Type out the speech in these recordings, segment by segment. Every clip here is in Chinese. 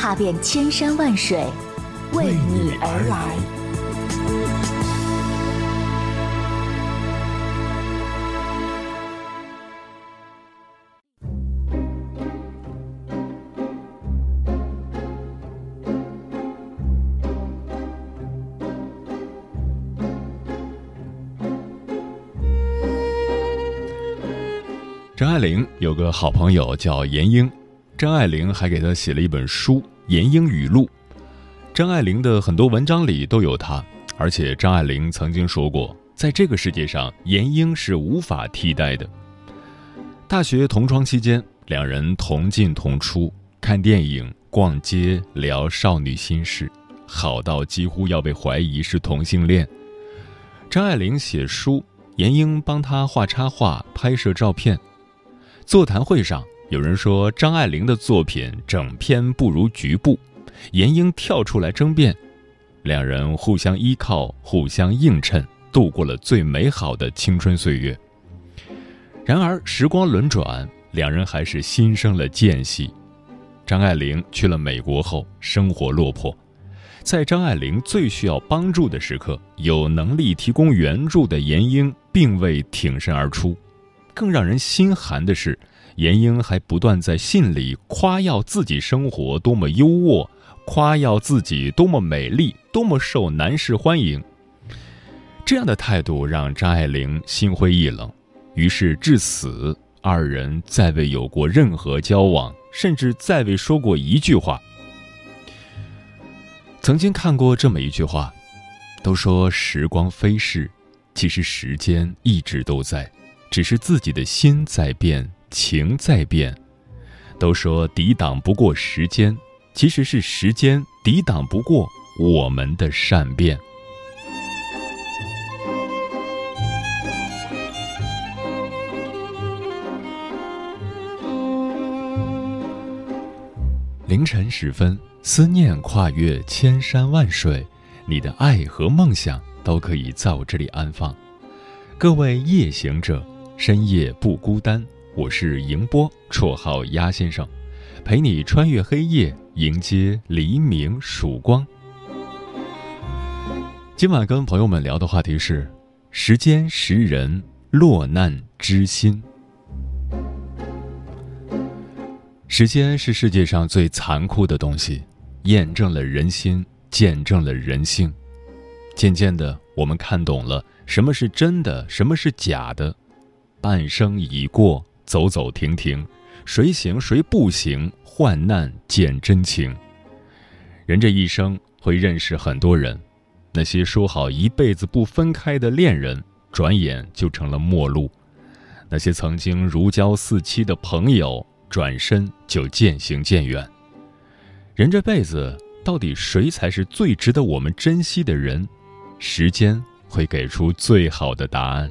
踏遍千山万水，为你而来。张爱玲有个好朋友叫闫英。张爱玲还给他写了一本书《闫英语录》，张爱玲的很多文章里都有她，而且张爱玲曾经说过，在这个世界上，闫英是无法替代的。大学同窗期间，两人同进同出，看电影、逛街、聊少女心事，好到几乎要被怀疑是同性恋。张爱玲写书，闫英帮她画插画、拍摄照片，座谈会上。有人说张爱玲的作品整篇不如局部，闫英跳出来争辩，两人互相依靠，互相映衬，度过了最美好的青春岁月。然而时光轮转，两人还是心生了间隙。张爱玲去了美国后，生活落魄，在张爱玲最需要帮助的时刻，有能力提供援助的闫英并未挺身而出。更让人心寒的是。闫英还不断在信里夸耀自己生活多么优渥，夸耀自己多么美丽，多么受男士欢迎。这样的态度让张爱玲心灰意冷，于是至死，二人再未有过任何交往，甚至再未说过一句话。曾经看过这么一句话，都说时光飞逝，其实时间一直都在，只是自己的心在变。情在变，都说抵挡不过时间，其实是时间抵挡不过我们的善变。凌晨时分，思念跨越千山万水，你的爱和梦想都可以在我这里安放。各位夜行者，深夜不孤单。我是迎波，绰号鸭先生，陪你穿越黑夜，迎接黎明曙光。今晚跟朋友们聊的话题是：时间识人，落难知心。时间是世界上最残酷的东西，验证了人心，见证了人性。渐渐的，我们看懂了什么是真的，什么是假的。半生已过。走走停停，谁行谁不行？患难见真情。人这一生会认识很多人，那些说好一辈子不分开的恋人，转眼就成了陌路；那些曾经如胶似漆的朋友，转身就渐行渐远。人这辈子，到底谁才是最值得我们珍惜的人？时间会给出最好的答案。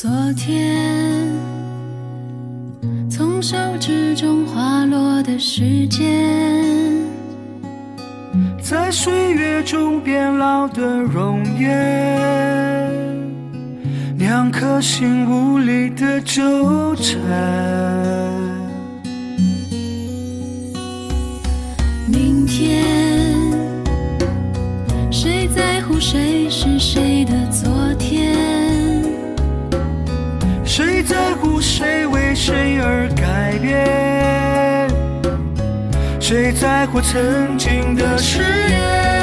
昨天，从手指中滑落的时间，在岁月中变老的容颜，两颗心无力的纠缠。谁？在乎曾经的誓言？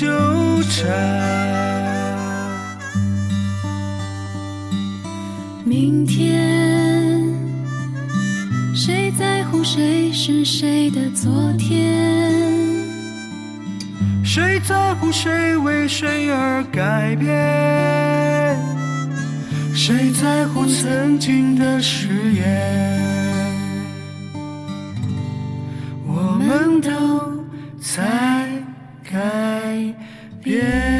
纠缠。明天谁在乎谁是谁的昨天？谁在乎谁为谁而改变？谁在乎曾经的誓言？我们都在别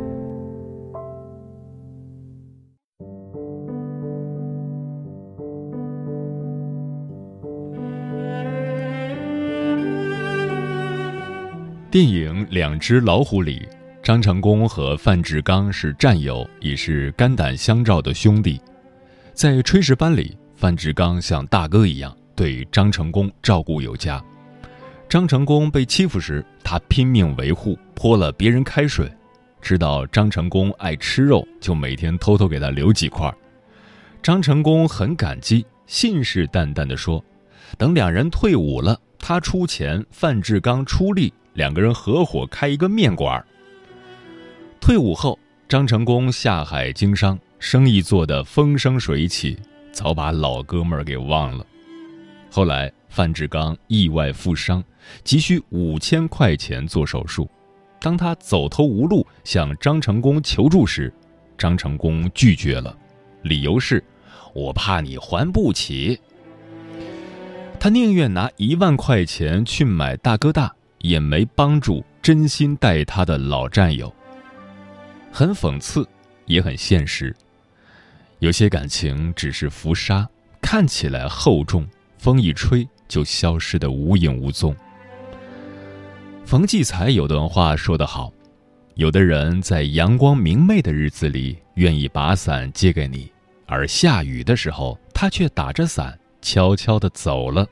电影《两只老虎》里，张成功和范志刚是战友，也是肝胆相照的兄弟。在炊事班里，范志刚像大哥一样对张成功照顾有加。张成功被欺负时，他拼命维护，泼了别人开水。知道张成功爱吃肉，就每天偷偷给他留几块。张成功很感激，信誓旦旦地说：“等两人退伍了，他出钱，范志刚出力，两个人合伙开一个面馆。”退伍后，张成功下海经商，生意做得风生水起，早把老哥们儿给忘了。后来，范志刚意外负伤，急需五千块钱做手术。当他走投无路向张成功求助时，张成功拒绝了，理由是：“我怕你还不起。”他宁愿拿一万块钱去买大哥大，也没帮助真心待他的老战友。很讽刺，也很现实。有些感情只是浮沙，看起来厚重，风一吹就消失得无影无踪。冯骥才有段话说得好：“有的人在阳光明媚的日子里愿意把伞借给你，而下雨的时候，他却打着伞悄悄地走了。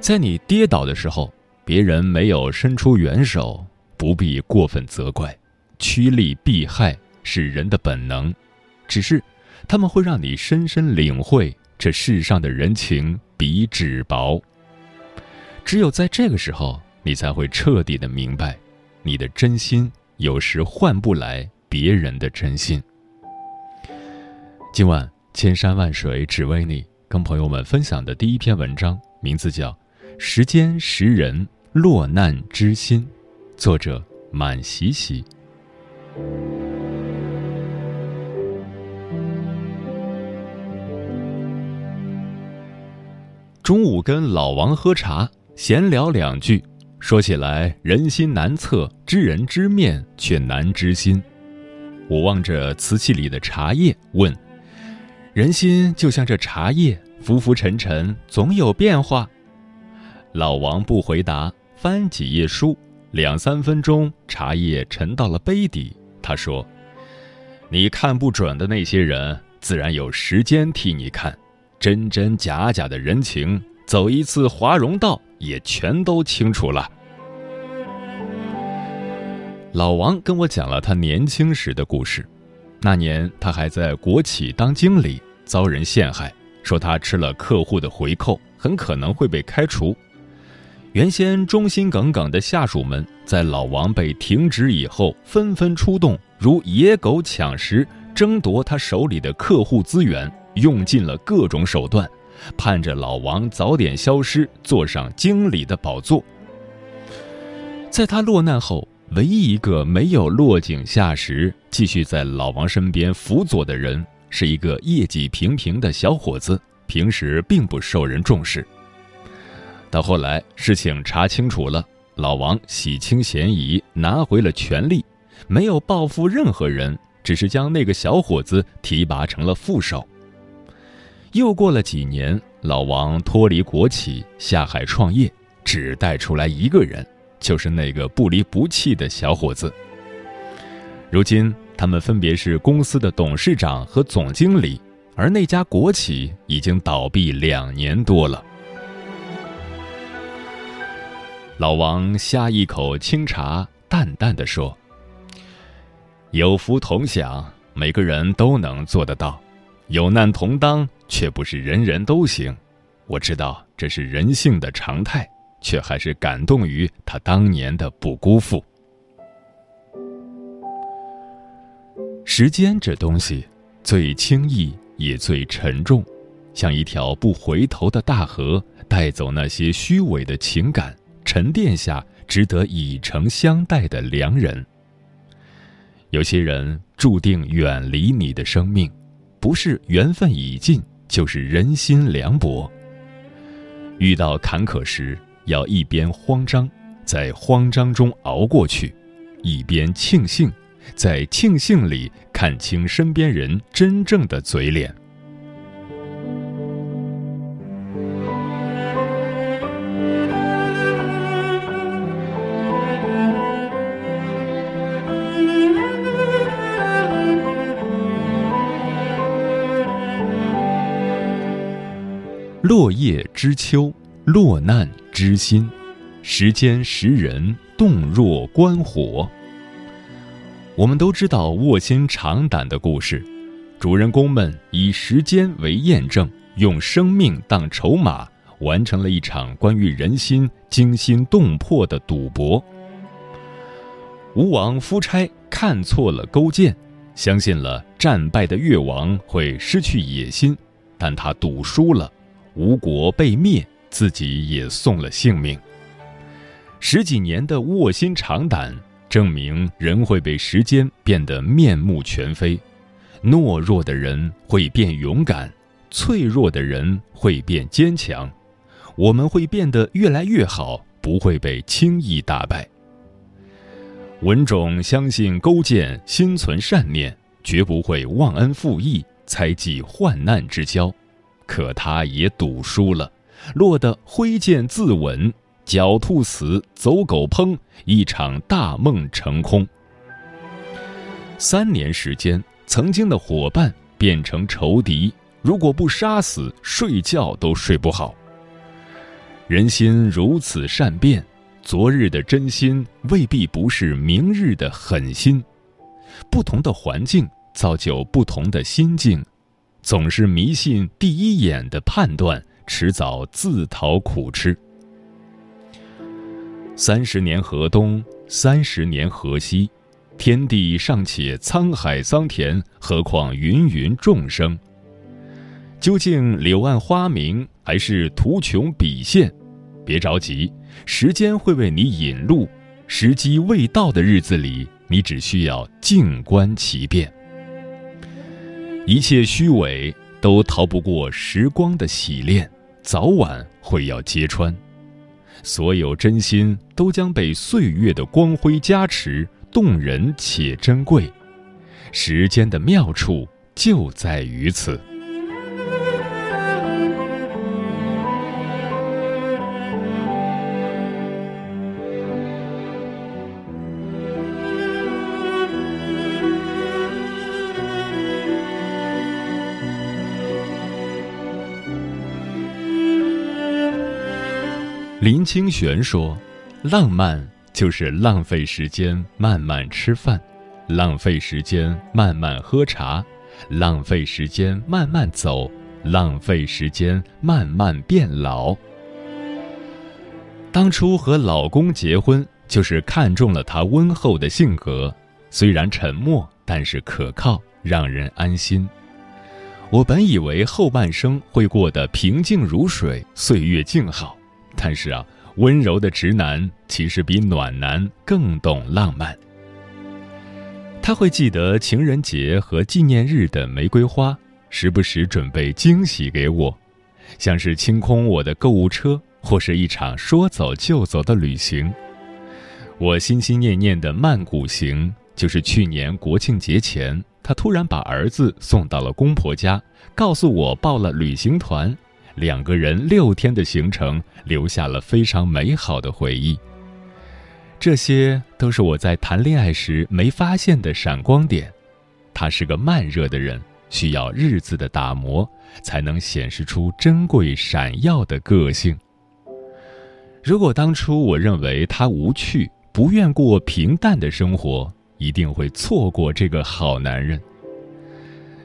在你跌倒的时候，别人没有伸出援手，不必过分责怪。趋利避害是人的本能，只是他们会让你深深领会这世上的人情比纸薄。只有在这个时候，你才会彻底的明白，你的真心有时换不来别人的真心。今晚千山万水只为你，跟朋友们分享的第一篇文章，名字叫《时间识人，落难知心》，作者满喜喜。中午跟老王喝茶，闲聊两句，说起来人心难测，知人知面却难知心。我望着瓷器里的茶叶，问：“人心就像这茶叶，浮浮沉沉，总有变化。”老王不回答，翻几页书，两三分钟，茶叶沉到了杯底。他说：“你看不准的那些人，自然有时间替你看。真真假假的人情，走一次华容道，也全都清楚了。”老王跟我讲了他年轻时的故事。那年他还在国企当经理，遭人陷害，说他吃了客户的回扣，很可能会被开除。原先忠心耿耿的下属们，在老王被停职以后，纷纷出动，如野狗抢食，争夺他手里的客户资源，用尽了各种手段，盼着老王早点消失，坐上经理的宝座。在他落难后，唯一一个没有落井下石，继续在老王身边辅佐的人，是一个业绩平平的小伙子，平时并不受人重视。到后来，事情查清楚了，老王洗清嫌疑，拿回了权力，没有报复任何人，只是将那个小伙子提拔成了副手。又过了几年，老王脱离国企，下海创业，只带出来一个人，就是那个不离不弃的小伙子。如今，他们分别是公司的董事长和总经理，而那家国企已经倒闭两年多了。老王呷一口清茶，淡淡的说：“有福同享，每个人都能做得到；有难同当，却不是人人都行。我知道这是人性的常态，却还是感动于他当年的不辜负。时间这东西，最轻易也最沉重，像一条不回头的大河，带走那些虚伪的情感。”沉淀下值得以诚相待的良人。有些人注定远离你的生命，不是缘分已尽，就是人心凉薄。遇到坎坷时，要一边慌张，在慌张中熬过去；一边庆幸，在庆幸里看清身边人真正的嘴脸。落叶知秋，落难知心。时间识人，动若观火。我们都知道卧薪尝胆的故事，主人公们以时间为验证，用生命当筹码，完成了一场关于人心惊心动魄的赌博。吴王夫差看错了勾践，相信了战败的越王会失去野心，但他赌输了。吴国被灭，自己也送了性命。十几年的卧薪尝胆，证明人会被时间变得面目全非。懦弱的人会变勇敢，脆弱的人会变坚强。我们会变得越来越好，不会被轻易打败。文种相信勾践心存善念，绝不会忘恩负义，猜忌患难之交。可他也赌输了，落得挥剑自刎，狡兔死，走狗烹，一场大梦成空。三年时间，曾经的伙伴变成仇敌，如果不杀死，睡觉都睡不好。人心如此善变，昨日的真心未必不是明日的狠心。不同的环境造就不同的心境，总是迷信第一眼的判断，迟早自讨苦吃。三十年河东，三十年河西，天地尚且沧海桑田，何况芸芸众生？究竟柳暗花明还是图穷匕现？别着急，时间会为你引路。时机未到的日子里。你只需要静观其变，一切虚伪都逃不过时光的洗炼，早晚会要揭穿。所有真心都将被岁月的光辉加持，动人且珍贵。时间的妙处就在于此。林清玄说：“浪漫就是浪费时间慢慢吃饭，浪费时间慢慢喝茶，浪费时间慢慢走，浪费时间慢慢变老。”当初和老公结婚，就是看中了他温厚的性格，虽然沉默，但是可靠，让人安心。我本以为后半生会过得平静如水，岁月静好。但是啊，温柔的直男其实比暖男更懂浪漫。他会记得情人节和纪念日的玫瑰花，时不时准备惊喜给我，像是清空我的购物车，或是一场说走就走的旅行。我心心念念的曼谷行，就是去年国庆节前，他突然把儿子送到了公婆家，告诉我报了旅行团。两个人六天的行程，留下了非常美好的回忆。这些都是我在谈恋爱时没发现的闪光点。他是个慢热的人，需要日子的打磨，才能显示出珍贵闪耀的个性。如果当初我认为他无趣，不愿过平淡的生活，一定会错过这个好男人。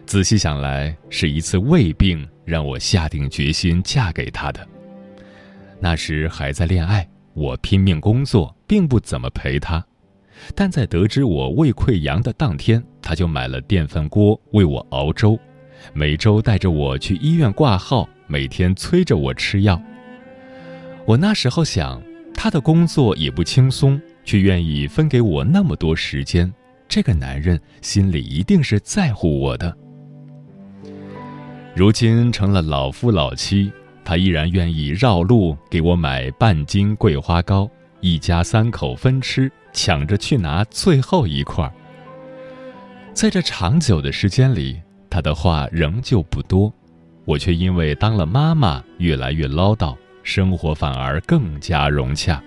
仔细想来，是一次胃病。让我下定决心嫁给他的。那时还在恋爱，我拼命工作，并不怎么陪他。但在得知我胃溃疡的当天，他就买了电饭锅为我熬粥，每周带着我去医院挂号，每天催着我吃药。我那时候想，他的工作也不轻松，却愿意分给我那么多时间，这个男人心里一定是在乎我的。如今成了老夫老妻，他依然愿意绕路给我买半斤桂花糕，一家三口分吃，抢着去拿最后一块。在这长久的时间里，他的话仍旧不多，我却因为当了妈妈越来越唠叨，生活反而更加融洽。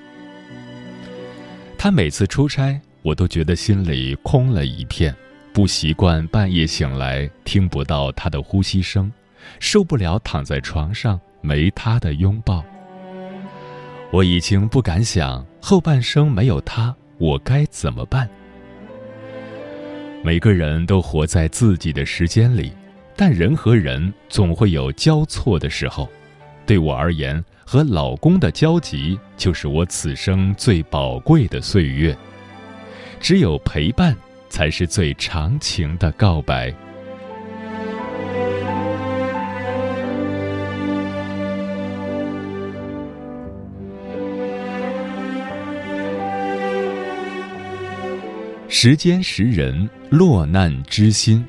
他每次出差，我都觉得心里空了一片，不习惯半夜醒来听不到他的呼吸声。受不了躺在床上没他的拥抱，我已经不敢想后半生没有他我该怎么办。每个人都活在自己的时间里，但人和人总会有交错的时候。对我而言，和老公的交集就是我此生最宝贵的岁月。只有陪伴，才是最长情的告白。时间识人，落难知心。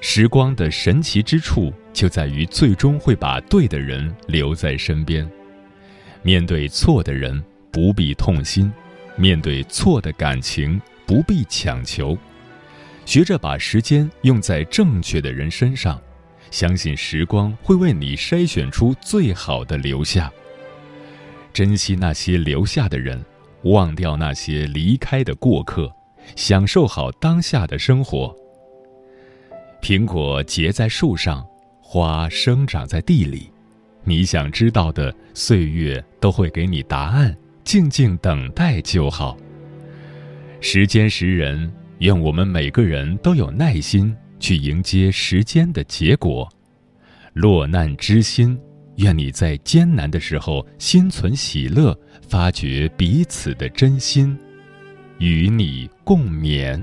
时光的神奇之处就在于，最终会把对的人留在身边。面对错的人，不必痛心；面对错的感情，不必强求。学着把时间用在正确的人身上，相信时光会为你筛选出最好的留下。珍惜那些留下的人，忘掉那些离开的过客，享受好当下的生活。苹果结在树上，花生长在地里，你想知道的，岁月都会给你答案，静静等待就好。时间识人，愿我们每个人都有耐心去迎接时间的结果。落难之心，愿你在艰难的时候心存喜乐，发掘彼此的真心，与你共勉。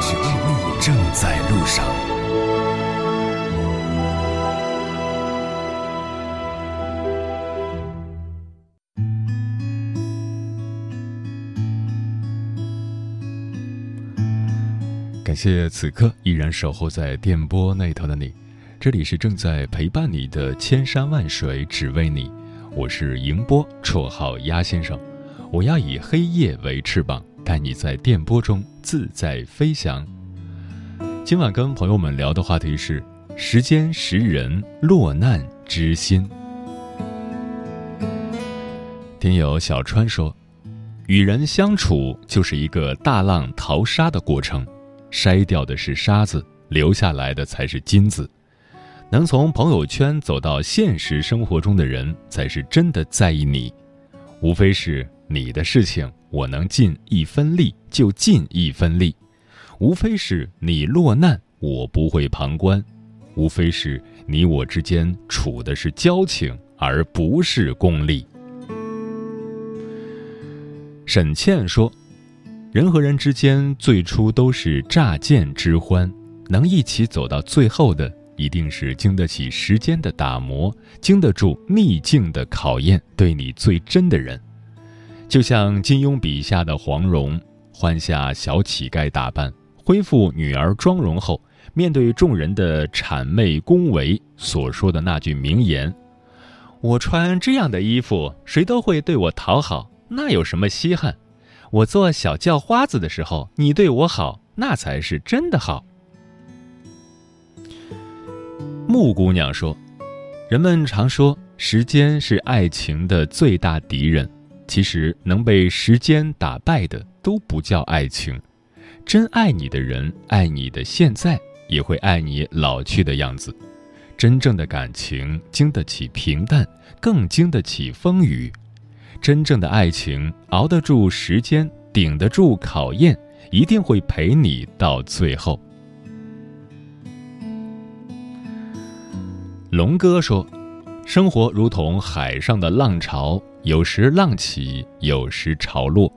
谢此刻依然守候在电波那头的你，这里是正在陪伴你的千山万水只为你，我是迎波，绰号鸭先生，我要以黑夜为翅膀，带你在电波中自在飞翔。今晚跟朋友们聊的话题是：时间识人，落难知心。听友小川说，与人相处就是一个大浪淘沙的过程。筛掉的是沙子，留下来的才是金子。能从朋友圈走到现实生活中的人，才是真的在意你。无非是你的事情，我能尽一分力就尽一分力；无非是你落难，我不会旁观；无非是你我之间处的是交情，而不是功利。沈倩说。人和人之间最初都是乍见之欢，能一起走到最后的，一定是经得起时间的打磨，经得住逆境的考验，对你最真的人。就像金庸笔下的黄蓉，换下小乞丐打扮，恢复女儿妆容后，面对众人的谄媚恭维，所说的那句名言：“我穿这样的衣服，谁都会对我讨好，那有什么稀罕？”我做小叫花子的时候，你对我好，那才是真的好。木姑娘说：“人们常说时间是爱情的最大敌人，其实能被时间打败的都不叫爱情。真爱你的人，爱你的现在，也会爱你老去的样子。真正的感情经得起平淡，更经得起风雨。”真正的爱情熬得住时间，顶得住考验，一定会陪你到最后。龙哥说：“生活如同海上的浪潮，有时浪起，有时潮落。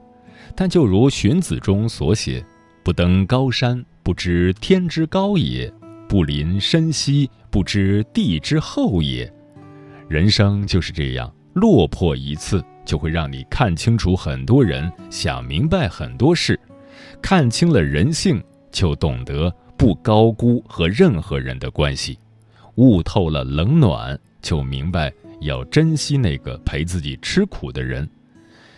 但就如荀子中所写：‘不登高山，不知天之高也；不临深溪，不知地之厚也。’人生就是这样，落魄一次。”就会让你看清楚很多人，想明白很多事，看清了人性，就懂得不高估和任何人的关系，悟透了冷暖，就明白要珍惜那个陪自己吃苦的人，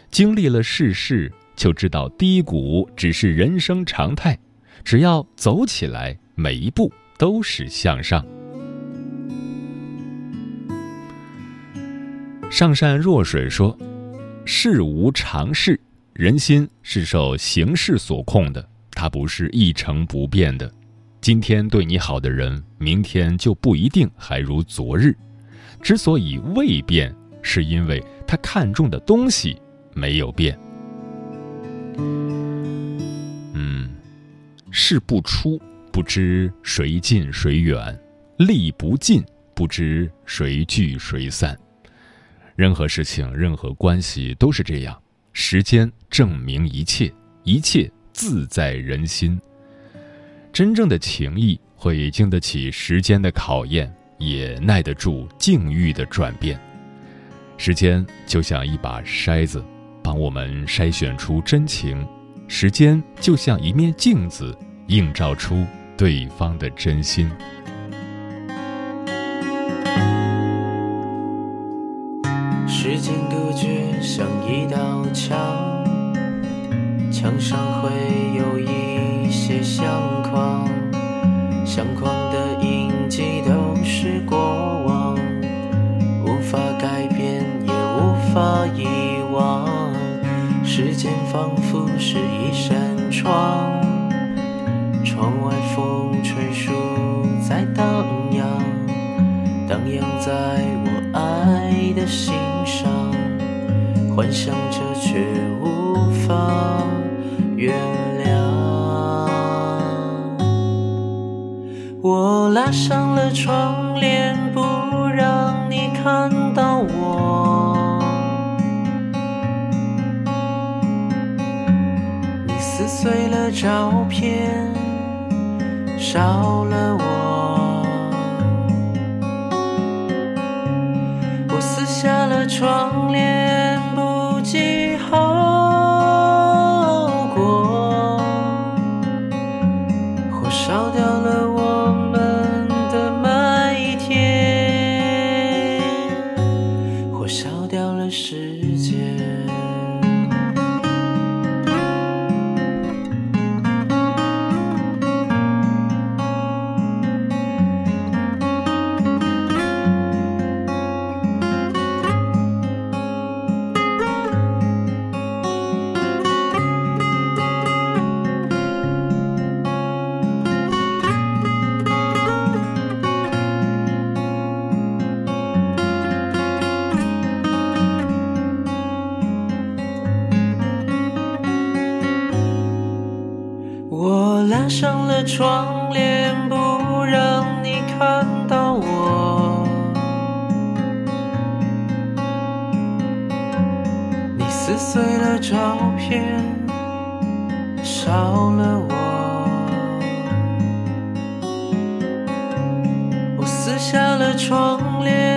经历了世事，就知道低谷只是人生常态，只要走起来，每一步都是向上。上善若水说。事无常事，人心是受形势所控的，它不是一成不变的。今天对你好的人，明天就不一定还如昨日。之所以未变，是因为他看重的东西没有变。嗯，事不出，不知谁近谁远；力不尽，不知谁聚谁散。任何事情、任何关系都是这样，时间证明一切，一切自在人心。真正的情谊会经得起时间的考验，也耐得住境遇的转变。时间就像一把筛子，帮我们筛选出真情；时间就像一面镜子，映照出对方的真心。法遗忘。时间仿佛是一扇窗，窗外风吹树在荡漾，荡漾在我爱的心上，幻想着却无法原谅。我拉上了窗帘，不让你看碎了照片，少了我。我撕下了窗帘，不计后果，火烧掉了撕碎了照片，少了我。我撕下了窗帘，